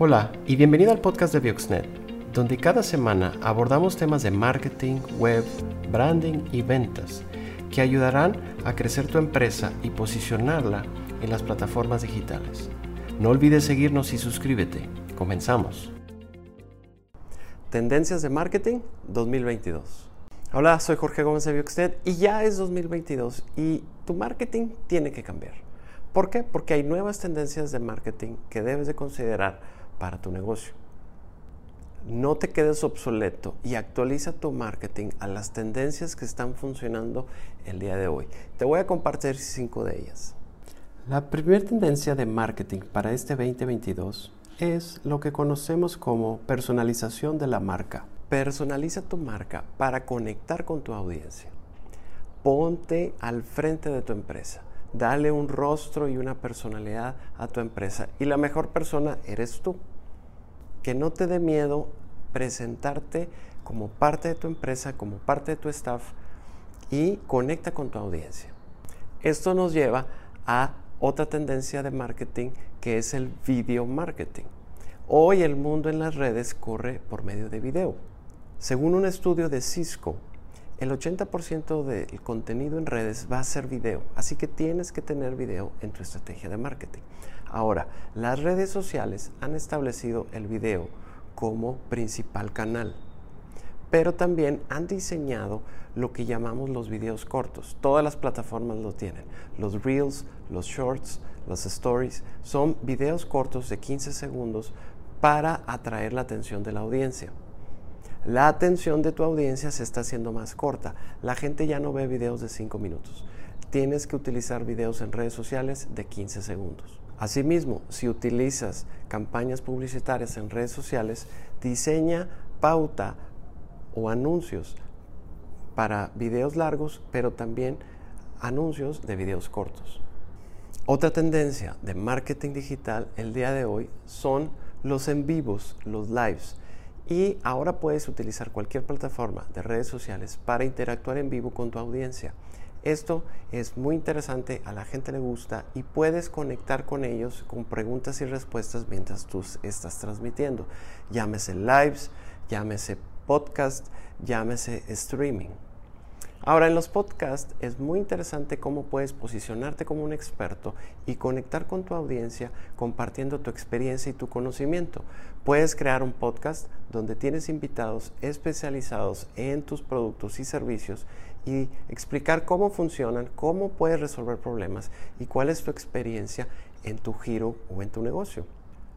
Hola y bienvenido al podcast de Bioxnet, donde cada semana abordamos temas de marketing, web, branding y ventas que ayudarán a crecer tu empresa y posicionarla en las plataformas digitales. No olvides seguirnos y suscríbete. Comenzamos. Tendencias de Marketing 2022. Hola, soy Jorge Gómez de Bioxnet y ya es 2022 y tu marketing tiene que cambiar. ¿Por qué? Porque hay nuevas tendencias de marketing que debes de considerar para tu negocio. No te quedes obsoleto y actualiza tu marketing a las tendencias que están funcionando el día de hoy. Te voy a compartir cinco de ellas. La primera tendencia de marketing para este 2022 es lo que conocemos como personalización de la marca. Personaliza tu marca para conectar con tu audiencia. Ponte al frente de tu empresa. Dale un rostro y una personalidad a tu empresa. Y la mejor persona eres tú. Que no te dé miedo presentarte como parte de tu empresa, como parte de tu staff y conecta con tu audiencia. Esto nos lleva a otra tendencia de marketing que es el video marketing. Hoy el mundo en las redes corre por medio de video. Según un estudio de Cisco, el 80% del contenido en redes va a ser video, así que tienes que tener video en tu estrategia de marketing. Ahora, las redes sociales han establecido el video como principal canal, pero también han diseñado lo que llamamos los videos cortos. Todas las plataformas lo tienen. Los reels, los shorts, los stories son videos cortos de 15 segundos para atraer la atención de la audiencia la atención de tu audiencia se está haciendo más corta. La gente ya no ve videos de 5 minutos. Tienes que utilizar videos en redes sociales de 15 segundos. Asimismo, si utilizas campañas publicitarias en redes sociales, diseña pauta o anuncios para videos largos, pero también anuncios de videos cortos. Otra tendencia de marketing digital el día de hoy son los en vivos, los lives. Y ahora puedes utilizar cualquier plataforma de redes sociales para interactuar en vivo con tu audiencia. Esto es muy interesante, a la gente le gusta y puedes conectar con ellos con preguntas y respuestas mientras tú estás transmitiendo. Llámese lives, llámese podcast, llámese streaming. Ahora, en los podcasts es muy interesante cómo puedes posicionarte como un experto y conectar con tu audiencia compartiendo tu experiencia y tu conocimiento. Puedes crear un podcast donde tienes invitados especializados en tus productos y servicios y explicar cómo funcionan, cómo puedes resolver problemas y cuál es tu experiencia en tu giro o en tu negocio.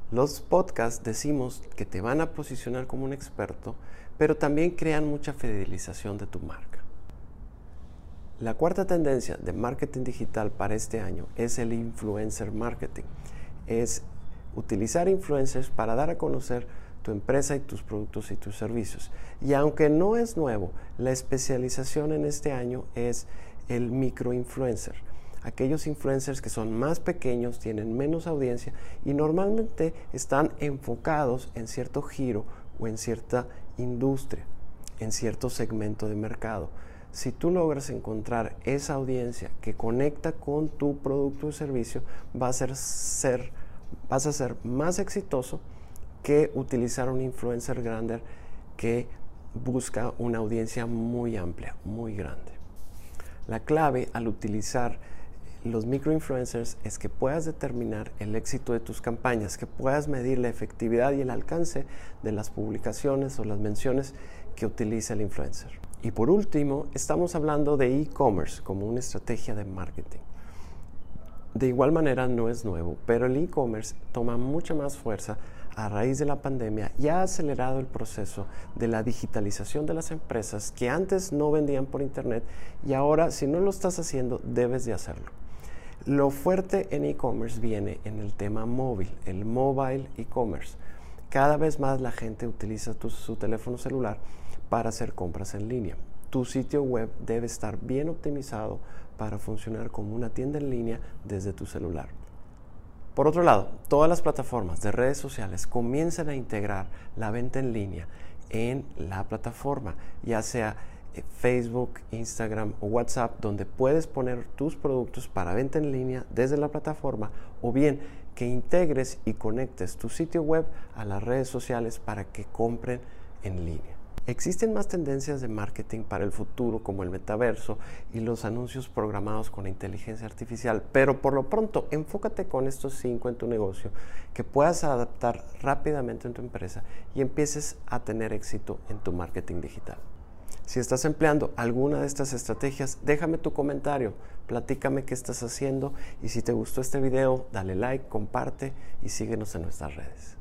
Los podcasts decimos que te van a posicionar como un experto, pero también crean mucha fidelización de tu marca. La cuarta tendencia de marketing digital para este año es el influencer marketing. Es utilizar influencers para dar a conocer tu empresa y tus productos y tus servicios. Y aunque no es nuevo, la especialización en este año es el microinfluencer. Aquellos influencers que son más pequeños, tienen menos audiencia y normalmente están enfocados en cierto giro o en cierta industria, en cierto segmento de mercado si tú logras encontrar esa audiencia que conecta con tu producto o servicio, vas a ser, vas a ser más exitoso que utilizar un influencer grande que busca una audiencia muy amplia, muy grande. La clave al utilizar los microinfluencers es que puedas determinar el éxito de tus campañas, que puedas medir la efectividad y el alcance de las publicaciones o las menciones que utiliza el influencer. Y por último, estamos hablando de e-commerce como una estrategia de marketing. De igual manera no es nuevo, pero el e-commerce toma mucha más fuerza a raíz de la pandemia y ha acelerado el proceso de la digitalización de las empresas que antes no vendían por internet y ahora si no lo estás haciendo debes de hacerlo. Lo fuerte en e-commerce viene en el tema móvil, el mobile e-commerce. Cada vez más la gente utiliza su teléfono celular para hacer compras en línea. Tu sitio web debe estar bien optimizado para funcionar como una tienda en línea desde tu celular. Por otro lado, todas las plataformas de redes sociales comienzan a integrar la venta en línea en la plataforma, ya sea eh, Facebook, Instagram o WhatsApp, donde puedes poner tus productos para venta en línea desde la plataforma o bien que integres y conectes tu sitio web a las redes sociales para que compren en línea. Existen más tendencias de marketing para el futuro como el metaverso y los anuncios programados con inteligencia artificial, pero por lo pronto enfócate con estos cinco en tu negocio que puedas adaptar rápidamente en tu empresa y empieces a tener éxito en tu marketing digital. Si estás empleando alguna de estas estrategias, déjame tu comentario, platícame qué estás haciendo y si te gustó este video, dale like, comparte y síguenos en nuestras redes.